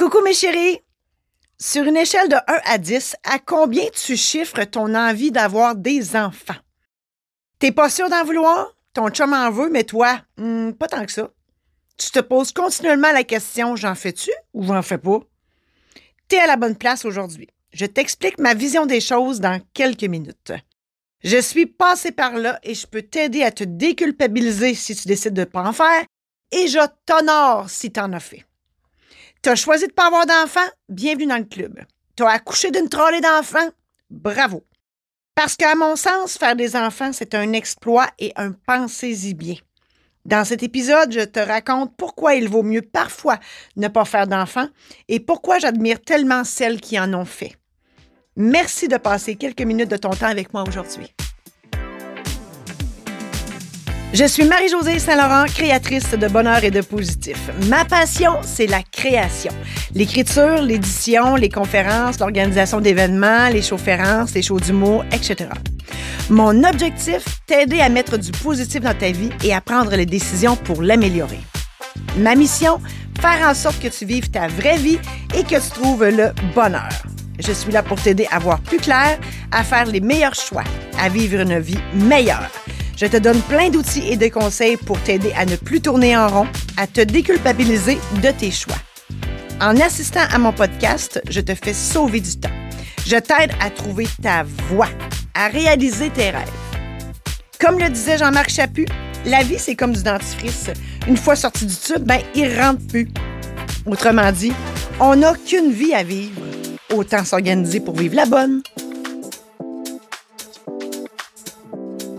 Coucou mes chéris! Sur une échelle de 1 à 10, à combien tu chiffres ton envie d'avoir des enfants? T'es pas sûr d'en vouloir? Ton chum en veut, mais toi, hmm, pas tant que ça. Tu te poses continuellement la question j'en fais-tu ou j'en fais pas? T'es à la bonne place aujourd'hui. Je t'explique ma vision des choses dans quelques minutes. Je suis passé par là et je peux t'aider à te déculpabiliser si tu décides de ne pas en faire et je t'honore si tu en as fait. Tu as choisi de pas avoir d'enfants? Bienvenue dans le club. Tu as accouché d'une trollée d'enfants? Bravo. Parce qu'à mon sens, faire des enfants, c'est un exploit et un pensez-y bien. Dans cet épisode, je te raconte pourquoi il vaut mieux parfois ne pas faire d'enfants et pourquoi j'admire tellement celles qui en ont fait. Merci de passer quelques minutes de ton temps avec moi aujourd'hui. Je suis Marie-Josée Saint-Laurent, créatrice de bonheur et de positif. Ma passion, c'est la création. L'écriture, l'édition, les conférences, l'organisation d'événements, les shows-férences, les shows d'humour, etc. Mon objectif, t'aider à mettre du positif dans ta vie et à prendre les décisions pour l'améliorer. Ma mission, faire en sorte que tu vives ta vraie vie et que tu trouves le bonheur. Je suis là pour t'aider à voir plus clair, à faire les meilleurs choix, à vivre une vie meilleure. Je te donne plein d'outils et de conseils pour t'aider à ne plus tourner en rond, à te déculpabiliser de tes choix. En assistant à mon podcast, je te fais sauver du temps. Je t'aide à trouver ta voie, à réaliser tes rêves. Comme le disait Jean-Marc Chaput, la vie, c'est comme du dentifrice. Une fois sorti du tube, ben, il rentre plus. Autrement dit, on n'a qu'une vie à vivre. Autant s'organiser pour vivre la bonne.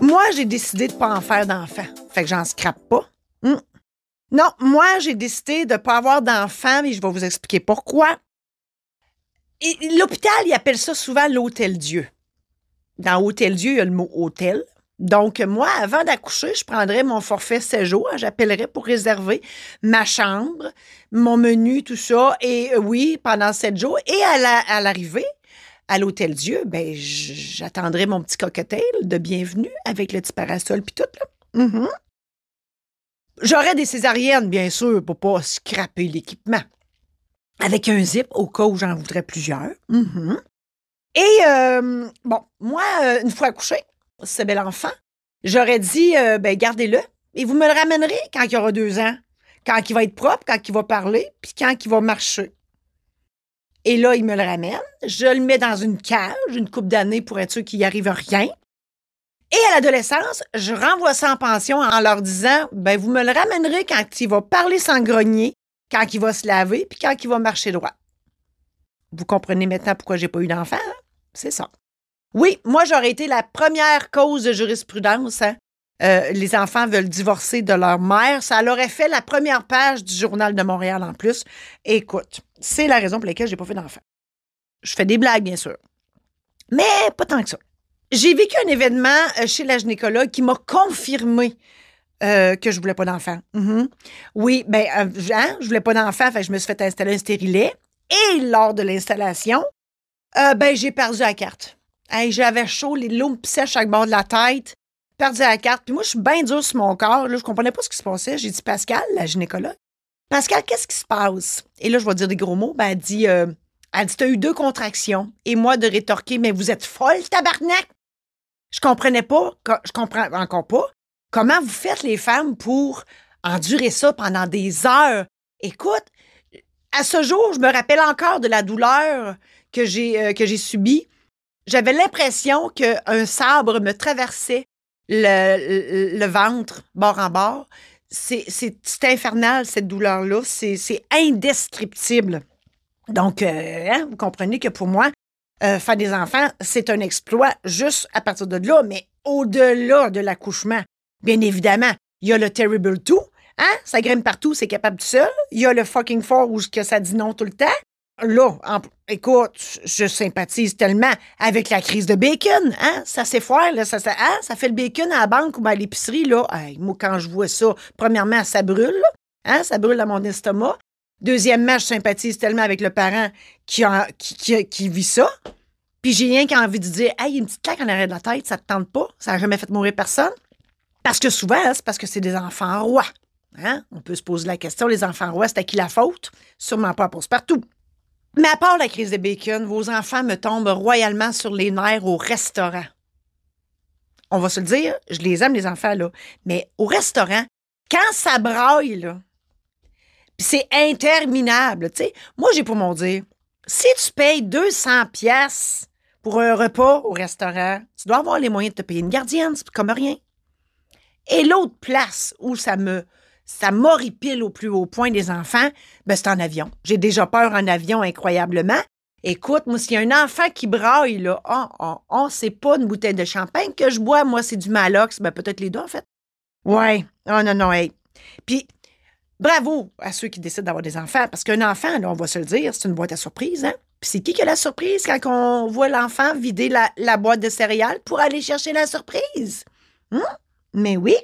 Moi, j'ai décidé de pas en faire d'enfants. Fait que j'en scrape pas. Hmm. Non, moi, j'ai décidé de pas avoir d'enfants, et je vais vous expliquer pourquoi. L'hôpital, il appelle ça souvent l'hôtel Dieu. Dans hôtel Dieu, il y a le mot hôtel. Donc, moi, avant d'accoucher, je prendrais mon forfait séjour. J'appellerais pour réserver ma chambre, mon menu, tout ça. Et euh, oui, pendant sept jours. Et à l'arrivée, l'Hôtel Dieu, ben, j'attendrai mon petit cocktail de bienvenue avec le petit parasol puis tout. Là. Mm-hmm. J'aurais des césariennes, bien sûr, pour pas scraper l'équipement. Avec un zip au cas où j'en voudrais plusieurs. Mm-hmm. Et, euh, bon, moi, euh, une fois accouchée, ce bel enfant, j'aurais dit, euh, ben, gardez-le et vous me le ramènerez quand il aura deux ans, quand il va être propre, quand il va parler, puis quand il va marcher. Et là, il me le ramène, je le mets dans une cage, une coupe d'années pour être sûr qu'il n'y arrive rien. Et à l'adolescence, je renvoie ça en pension en leur disant, ben, vous me le ramènerez quand il va parler sans grogner, quand il va se laver, puis quand il va marcher droit. Vous comprenez maintenant pourquoi j'ai pas eu d'enfant? Hein? C'est ça. Oui, moi, j'aurais été la première cause de jurisprudence. Hein. Euh, les enfants veulent divorcer de leur mère. Ça leur aurait fait la première page du Journal de Montréal en plus. Écoute, c'est la raison pour laquelle j'ai pas fait d'enfant. Je fais des blagues, bien sûr. Mais pas tant que ça. J'ai vécu un événement euh, chez la gynécologue qui m'a confirmé euh, que je voulais pas d'enfant. Mm-hmm. Oui, ben, hein, je voulais pas d'enfant, je me suis fait installer un stérilet. Et lors de l'installation, ben, j'ai perdu la carte. j'avais chaud, les loups me à chaque bord de la tête. Perdu la carte. Puis moi, je suis bien dur sur mon corps. Là, je comprenais pas ce qui se passait. J'ai dit, Pascal, la gynécologue, Pascal, qu'est-ce qui se passe? Et là, je vais dire des gros mots. Ben, elle dit, euh, elle dit, t'as eu deux contractions. Et moi, de rétorquer, mais vous êtes folle, tabarnak! Je comprenais pas, je comprends encore pas, comment vous faites les femmes pour endurer ça pendant des heures. Écoute, à ce jour, je me rappelle encore de la douleur que j'ai euh, que j'ai subie. J'avais l'impression qu'un sabre me traversait le, ventre, bord en bord. C'est infernal, cette douleur-là. C'est indescriptible. Donc, euh, hein, vous comprenez que pour moi, euh, faire des enfants, c'est un exploit juste à partir de là, mais au-delà de l'accouchement. Bien évidemment, il y a le Terrible 2, hein? Ça grimpe partout, c'est capable tout seul. Il y a le fucking four où ça dit non tout le temps là, écoute, je sympathise tellement avec la crise de bacon, hein? Ça s'effoire, là, hein? ça fait le bacon à la banque ou à l'épicerie, là. moi, quand je vois ça, premièrement, ça brûle, hein? Ça brûle à mon estomac. Deuxièmement, je sympathise tellement avec le parent qui, qui, qui, vit ça. Puis j'ai rien qui a envie de dire, hey, une petite claque en arrière de la tête, ça te tente pas? Ça n'a jamais fait mourir personne? Parce que souvent, c'est parce que c'est des enfants rois. Hein? On peut se poser la question, les enfants rois, c'est à qui la faute? Sûrement pas pour partout. Mais à part la crise de bacon, vos enfants me tombent royalement sur les nerfs au restaurant. On va se le dire, je les aime, les enfants, là. Mais au restaurant, quand ça braille, là, c'est interminable, tu sais. Moi, j'ai pour mon dire, si tu payes 200 pièces pour un repas au restaurant, tu dois avoir les moyens de te payer une gardienne, c'est comme rien. Et l'autre place où ça me ça m'horripile au plus haut point des enfants, ben c'est en avion. J'ai déjà peur en avion incroyablement. Écoute, moi, s'il y a un enfant qui braille, là, oh, oh, oh c'est pas une bouteille de champagne que je bois, moi, c'est du Malox. Ben, peut-être les deux, en fait. Ouais. Oh, non, non, hey. Puis, bravo à ceux qui décident d'avoir des enfants, parce qu'un enfant, là, on va se le dire, c'est une boîte à surprise, hein? Puis c'est qui qui a la surprise quand on voit l'enfant vider la, boîte de céréales pour aller chercher la surprise? Hum? Mais oui.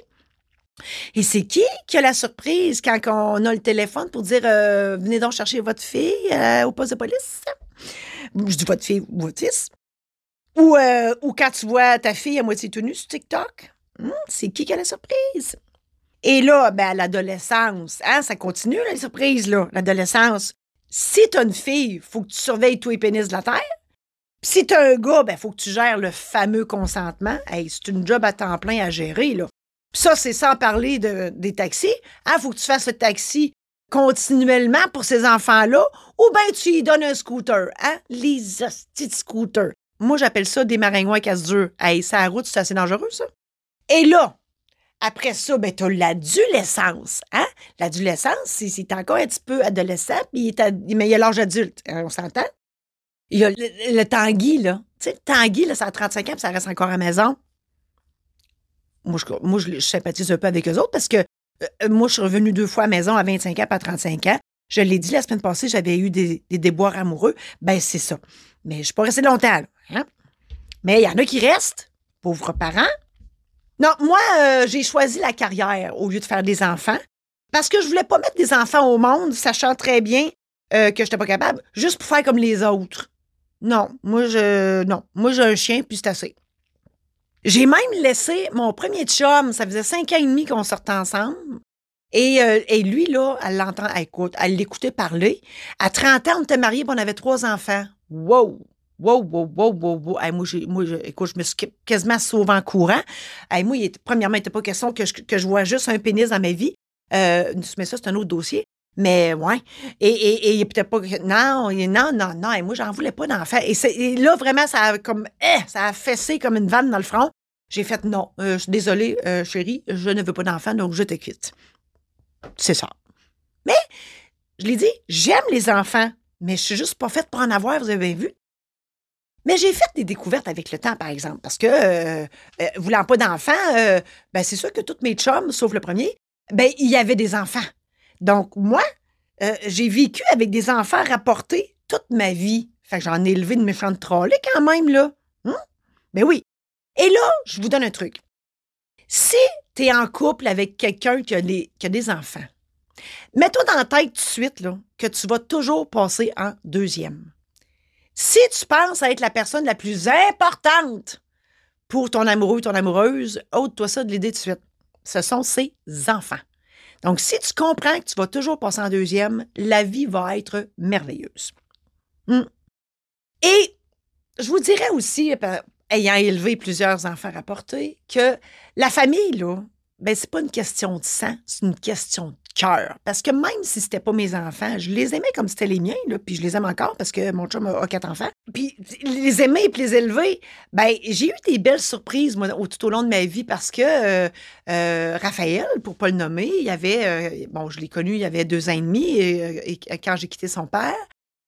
Et c'est qui qui a la surprise quand on a le téléphone pour dire euh, venez donc chercher votre fille euh, au poste de police? Je dis votre fille ou votre fils. Ou, euh, ou quand tu vois ta fille à moitié tenue sur TikTok. Hum, c'est qui qui a la surprise? Et là, ben, à l'adolescence, hein, ça continue, les surprises, là, l'adolescence. Si t'as une fille, il faut que tu surveilles tous les pénis de la Terre. Puis si t'as un gars, ben, faut que tu gères le fameux consentement. Hey, c'est une job à temps plein à gérer, là. Ça, c'est sans parler de, des taxis. Il hein, faut que tu fasses le taxi continuellement pour ces enfants-là, ou bien tu y donnes un scooter, hein? Les petits scooters. Moi, j'appelle ça des maringouins casse-dur. Hey, ça route, c'est assez dangereux, ça. Et là, après ça, ben, t'as l'adolescence, hein? L'adolescence, c'est encore un petit peu adolescent, puis il il a l'âge adulte, hein, on s'entend? Il y a le, Tanguy, là. Tu sais, le Tanguy, là, ça a 35 ans, puis ça reste encore à la maison. Moi, je, moi, je, sympathise un peu avec eux autres parce que euh, moi, je suis revenue deux fois à maison à 25 ans, pas à 35 ans. Je l'ai dit la semaine passée, j'avais eu des, déboires amoureux. Ben, c'est ça. Mais je suis pas restée longtemps, hein? Mais il y en a qui restent, pauvres parents. Non, moi, euh, j'ai choisi la carrière au lieu de faire des enfants parce que je voulais pas mettre des enfants au monde, sachant très bien euh, que je n'étais pas capable, juste pour faire comme les autres. Non, moi, je. Non, moi, j'ai un chien, puis c'est assez. J'ai même laissé mon premier chum, ça faisait cinq ans et demi qu'on sortait ensemble. Et, euh, et lui, là, elle l'entend, écoute, elle l'écoutait parler. À 30 ans, on était mariés, on avait trois enfants. Wow! Wow, wow, wow, wow, wow. moi, moi écoute, je me suis quasiment sauvée en courant. moi, il premièrement, il n'était pas question que je, que je vois juste un pénis dans ma vie. Euh, mais ça, c'est un autre dossier. Mais ouais. Et, et, et peut-être pas. Non, non, non, non. Et moi, j'en voulais pas d'enfant. Et, et, là, vraiment, ça a comme. Eh, ça a fessé comme une vanne dans le front. J'ai fait non. Euh, désolée, euh, chérie, je ne veux pas d'enfant, donc je te quitte. C'est ça. Mais, je l'ai dit, j'aime les enfants, mais je suis juste pas faite pour en avoir, vous avez bien vu. Mais j'ai fait des découvertes avec le temps, par exemple, parce que, euh, voulant pas d'enfants, ben c'est sûr que toutes mes chums, sauf le premier, ben il y avait des enfants. Donc, moi, euh, j'ai vécu avec des enfants rapportés toute ma vie. Fait que j'en ai élevé de méchantes trollées quand même, là. Hein? Ben oui. Et là, je vous donne un truc. Si tu es en couple avec quelqu'un qui, a des enfants, mets-toi dans la tête tout de suite que tu vas toujours passer en deuxième. Si tu penses à être la personne la plus importante pour ton amoureux ou ton amoureuse, ôte-toi ça de l'idée tout de suite. Ce sont ses enfants. Donc, si tu comprends que tu vas toujours passer en deuxième, la vie va être merveilleuse. Hmm. Et je vous dirais aussi, euh, ayant élevé plusieurs enfants rapportés, que la famille, là, ben, c'est pas une question de sang, c'est une question de cœur. Parce que même si c'était pas mes enfants, je les aimais comme c'était les miens, puis je les aime encore parce que mon chum a, quatre enfants. Puis les aimer et les élever, ben, j'ai eu des belles surprises, tout au long de ma vie parce que euh, euh, Raphaël, pour pas le nommer, il y avait, euh, bon, je l'ai connu, il y avait deux ans et demi, et, quand j'ai quitté son père,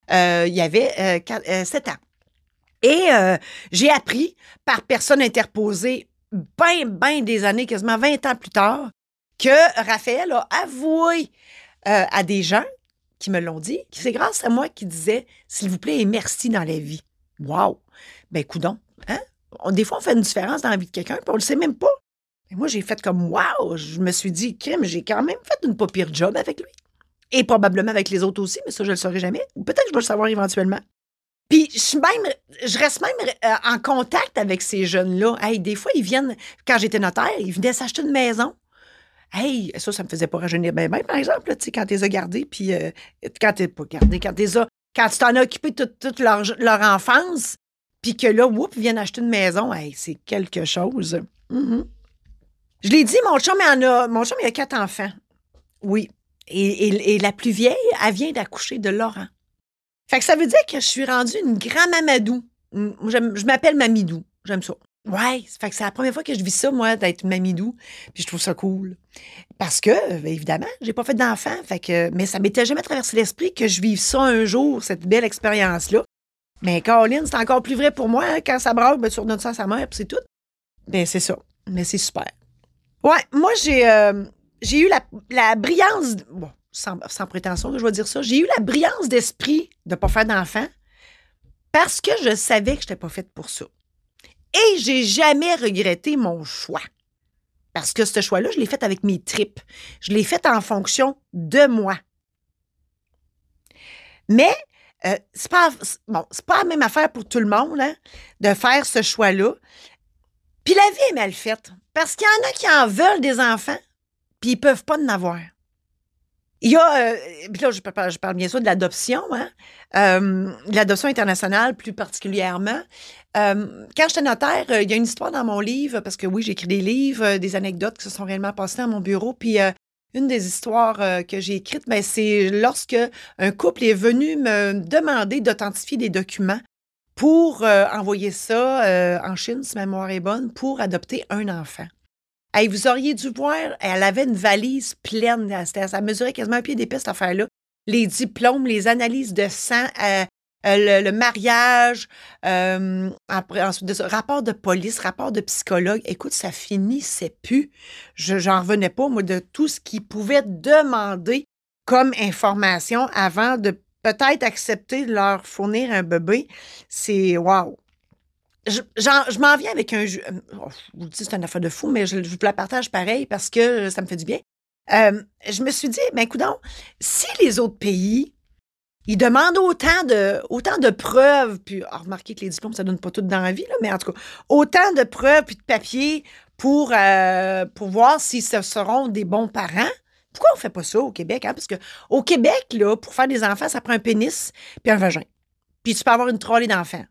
il y avait sept ans. Et j'ai appris par personne interposée bien, bien des années, quasiment 20 ans plus tard, que Raphaël a avoué euh, à des gens qui me l'ont dit que c'est grâce à moi qui disait s'il vous plaît merci dans la vie. Wow! Ben, coudon, hein? des fois, on fait une différence dans la vie de quelqu'un, puis on le sait même pas. Moi, j'ai fait comme wow! Je me suis dit, crime, j'ai quand même fait une pas pire job avec lui. Et probablement avec les autres aussi, mais ça, je le saurai jamais. Ou peut-être que je vais le savoir éventuellement. Puis je, même, je reste même euh, en contact avec ces jeunes-là. Hey, des fois, ils viennent, quand j'étais notaire, ils venaient s'acheter une maison. Hey, ça, ça me faisait pas rajeunir ben, ben, par exemple, sais, quand tu les as gardés, puis euh, quand tu pas gardé, quand tu quand tu t'en as occupé toute, toute leur, leur, enfance, puis que là, whoop, ils viennent acheter une maison, hey, c'est quelque chose. Mm-hmm. Je l'ai dit, mon chum, il en a, mon chum, il a quatre enfants. Oui. Et, et, la plus vieille, elle vient d'accoucher de Laurent. Fait que ça veut dire que je suis rendue une grand-mamadou. Je m'appelle Mamidou. J'aime ça. Ouais, fait que c'est la première fois que je vis ça, moi, d'être mamidou. Puis je trouve ça cool. Parce que, ben, évidemment, j'ai pas fait d'enfant. Fait que, mais ça m'était jamais traversé l'esprit que je vive ça un jour, cette belle expérience-là. Mais Caroline, c'est encore plus vrai pour moi. Hein, quand ça braque, ben, sur notre sens sa mère, puis c'est tout. Ben, c'est ça. Mais c'est super. Ouais, moi, j'ai euh, j'ai eu la, la brillance. Bon, sans, sans, prétention, je vais dire ça. J'ai eu la brillance d'esprit de pas faire d'enfant parce que je savais que je n'étais pas faite pour ça. Et j'ai jamais regretté mon choix. Parce que ce choix-là, je l'ai fait avec mes tripes. Je l'ai fait en fonction de moi. Mais euh, c'est pas pas la même affaire pour tout le monde hein, de faire ce choix-là. Puis la vie est mal faite. Parce qu'il y en a qui en veulent des enfants, puis ils peuvent pas en avoir. Il y a, euh, là, je parle, bien sûr de l'adoption, hein? Euh, l'adoption internationale plus particulièrement. Euh, quand j'étais notaire, il y a une histoire dans mon livre, parce que oui, j'ai écrit des livres, des anecdotes qui se sont réellement passées dans mon bureau. Puis une des histoires que j'ai écrites, ben, c'est lorsque un couple est venu me demander d'authentifier des documents pour envoyer ça en Chine, si ma mémoire est bonne, pour adopter un enfant vous auriez dû voir, elle avait une valise pleine. Ça mesurait quasiment un pied d'épaisse, cette affaire-là. Les diplômes, les analyses de sang, euh, euh, le, mariage, euh, après, ensuite de rapport de police, rapport de psychologue. Écoute, ça finissait plus. Je n'en revenais pas, moi, de tout ce qu'ils pouvaient demander comme information avant de peut-être accepter de leur fournir un bébé. C'est wow je, m'en viens avec un. Euh, oh, je vous dis, c'est une affaire de fou, mais je, vous la partage pareil parce que ça me fait du bien. Euh, je me suis dit, ben, écoute, si les autres pays, ils demandent autant de, autant de preuves, puis oh, remarquez que les diplômes, ça donne pas tout dans la vie, là, mais en tout cas, autant de preuves puis de papiers pour, euh, pour voir si ce seront des bons parents. Pourquoi on fait pas ça au Québec? Hein? Parce qu'au Québec, là, pour faire des enfants, ça prend un pénis puis un vagin. Puis tu peux avoir une trolley d'enfants.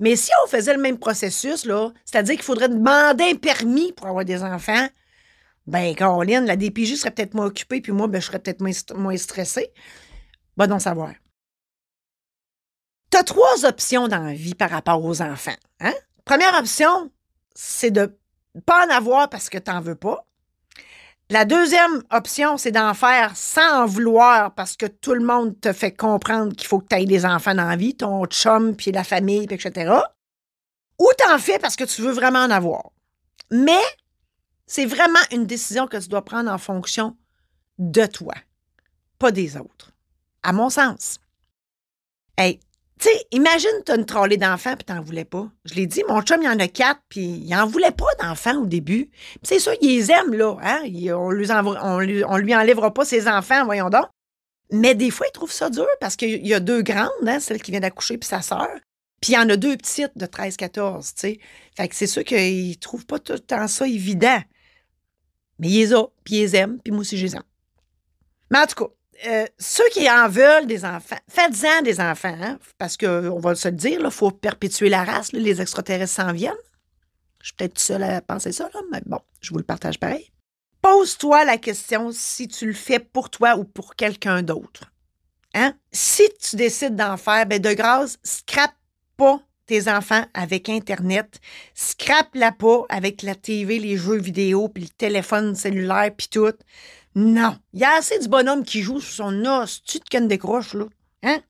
Mais si on faisait le même processus, là, c'est-à-dire qu'il faudrait demander un permis pour avoir des enfants, ben, Caroline, la DPJ serait peut-être moins occupée, puis moi, ben, je serais peut-être moins, moins stressée. Va donc savoir. Tu as trois options dans la vie par rapport aux enfants. Hein? Première option, c'est de pas en avoir parce que tu n'en veux pas. La deuxième option, c'est d'en faire sans en vouloir parce que tout le monde te fait comprendre qu'il faut que tu aies des enfants dans la vie, ton chum, puis la famille, puis etc. Ou t'en fais parce que tu veux vraiment en avoir. Mais c'est vraiment une décision que tu dois prendre en fonction de toi, pas des autres. À mon sens. Hey, tu sais, imagine, tu as une trollée d'enfants puis t'en voulais pas. Je l'ai dit, mon chum, il y en a quatre, puis il en voulait pas d'enfants au début. C'est sûr, il les aime, là. Hein? on, lui lui, enlèvera pas ses enfants, voyons donc. Mais des fois, il trouve ça dur parce qu'il y a deux grandes, hein, celle qui vient d'accoucher puis sa sœur. Puis il y en a deux petites de 13-14, tu sais. Fait que c'est sûr qu'il trouve pas tout le temps ça évident. Mais il les a, puis il les aime, puis moi aussi, je les aime. Mais en tout cas, euh, ceux qui en veulent des enfants, faites-en des enfants, hein, parce qu'on va se le dire, il faut perpétuer la race, les extraterrestres s'en viennent. Je suis peut-être seule à penser ça, mais bon, je vous le partage pareil. Pose-toi la question si tu le fais pour toi ou pour quelqu'un d'autre. Hein? Si tu décides d'en faire, ben de grâce, scrape pas tes enfants avec Internet. Scrape la pas avec la TV, les jeux vidéo, puis le téléphone cellulaire, puis tout. Non. Il y a assez du bonhomme qui joue sur son os. Tu te décroche, là. Hein?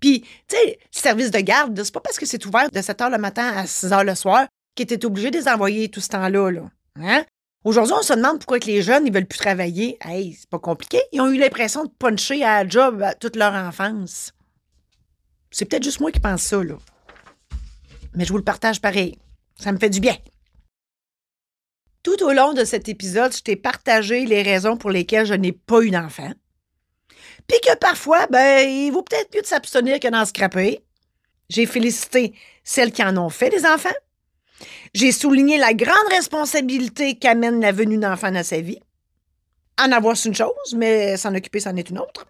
Puis, tu sais, service de garde, c'est pas parce que c'est ouvert de 7 h le matin à 6 h le soir qu'il était obligé de les envoyer tout ce temps-là. Là. Hein? Aujourd'hui, on se demande pourquoi que les jeunes, ils veulent plus travailler. Hey, c'est pas compliqué. Ils ont eu l'impression de puncher à la job toute leur enfance. C'est peut-être juste moi qui pense ça, là. Mais je vous le partage pareil. Ça me fait du bien. Tout au long de cet épisode, je t'ai partagé les raisons pour lesquelles je n'ai pas eu d'enfant. Puis que parfois, ben, il vaut peut-être mieux de s'abstenir que d'en scraper. J'ai félicité celles qui en ont fait des enfants. J'ai souligné la grande responsabilité qu'amène la venue d'enfants dans sa vie. En avoir, c'est une chose, mais s'en occuper, c'en est une autre.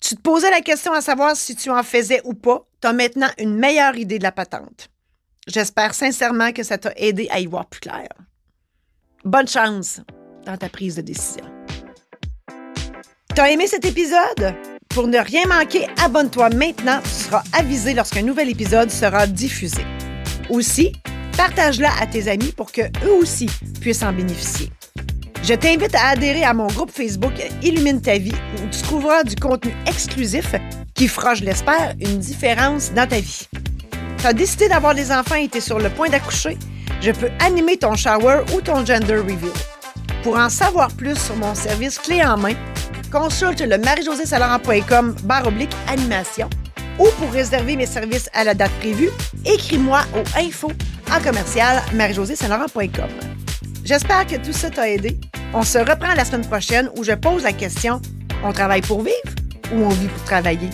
Tu te posais la question à savoir si tu en faisais ou pas. Tu as maintenant une meilleure idée de la patente. J'espère sincèrement que ça t'a aidé à y voir plus clair. Bonne chance dans ta prise de décision. T'as aimé cet épisode? Pour ne rien manquer, abonne-toi maintenant. Tu seras avisé lorsqu'un nouvel épisode sera diffusé. Aussi, partage-la à tes amis pour que eux aussi puissent en bénéficier. Je t'invite à adhérer à mon groupe Facebook Illumine ta vie où tu trouveras du contenu exclusif qui fera, je l'espère, une différence dans ta vie. Tu as décidé d'avoir des enfants et tu es sur le point d'accoucher? Je peux animer ton shower ou ton gender reveal. Pour en savoir plus sur mon service clé en main, consulte le marie barre oblique animation ou pour réserver mes services à la date prévue, écris-moi au info en commercial J'espère que tout ça t'a aidé. On se reprend la semaine prochaine où je pose la question on travaille pour vivre ou on vit pour travailler?